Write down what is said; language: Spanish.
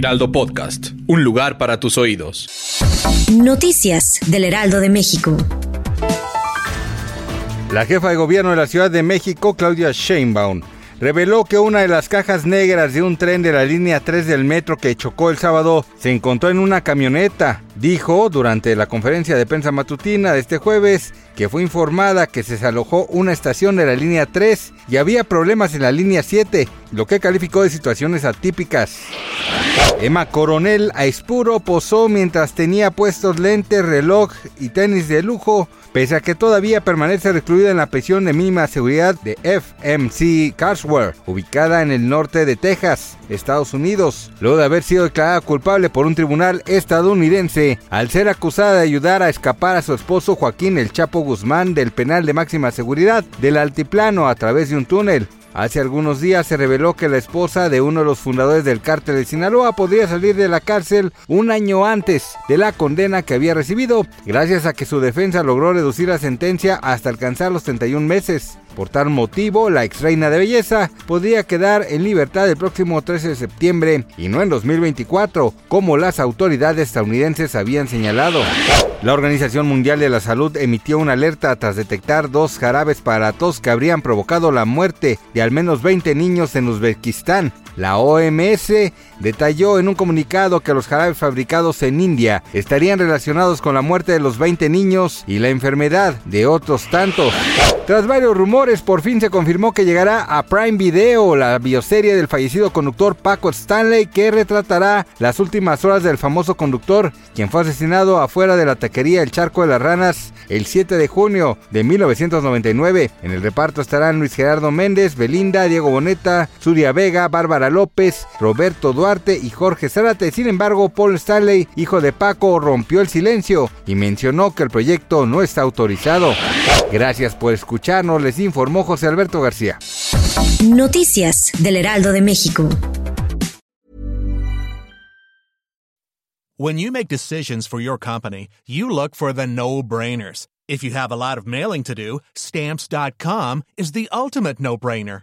Heraldo Podcast, un lugar para tus oídos. Noticias del Heraldo de México. La jefa de gobierno de la Ciudad de México, Claudia Sheinbaum, reveló que una de las cajas negras de un tren de la línea 3 del metro que chocó el sábado se encontró en una camioneta. Dijo durante la conferencia de prensa matutina de este jueves que fue informada que se desalojó una estación de la línea 3 y había problemas en la línea 7, lo que calificó de situaciones atípicas. Emma Coronel Aispuro posó mientras tenía puestos lentes, reloj y tenis de lujo pese a que todavía permanece recluida en la prisión de mínima seguridad de FMC Carswell, ubicada en el norte de Texas, Estados Unidos, luego de haber sido declarada culpable por un tribunal estadounidense al ser acusada de ayudar a escapar a su esposo Joaquín El Chapo Guzmán del penal de máxima seguridad del altiplano a través de un túnel. Hace algunos días se reveló que la esposa de uno de los fundadores del cártel de Sinaloa podría salir de la cárcel un año antes de la condena que había recibido, gracias a que su defensa logró reducir la sentencia hasta alcanzar los 31 meses. Por tal motivo, la ex reina de belleza podría quedar en libertad el próximo 13 de septiembre y no en 2024, como las autoridades estadounidenses habían señalado. La Organización Mundial de la Salud emitió una alerta tras detectar dos jarabes para tos que habrían provocado la muerte de al menos 20 niños en Uzbekistán. La OMS detalló en un comunicado que los jarabes fabricados en India estarían relacionados con la muerte de los 20 niños y la enfermedad de otros tantos. Tras varios rumores, por fin se confirmó que llegará a Prime Video la bioserie del fallecido conductor Paco Stanley que retratará las últimas horas del famoso conductor, quien fue asesinado afuera de la taquería El Charco de las Ranas el 7 de junio de 1999. En el reparto estarán Luis Gerardo Méndez, Belinda, Diego Boneta, Zuria Vega, Bárbara López, Roberto Duarte y Jorge Zárate. Sin embargo, Paul Stanley, hijo de Paco, rompió el silencio y mencionó que el proyecto no está autorizado. Gracias por escucharnos, les informó José Alberto García. Noticias del Heraldo de México. When you make decisions for your company, you look for the no-brainers. If you have a lot of mailing to do, stamps.com is the ultimate no-brainer.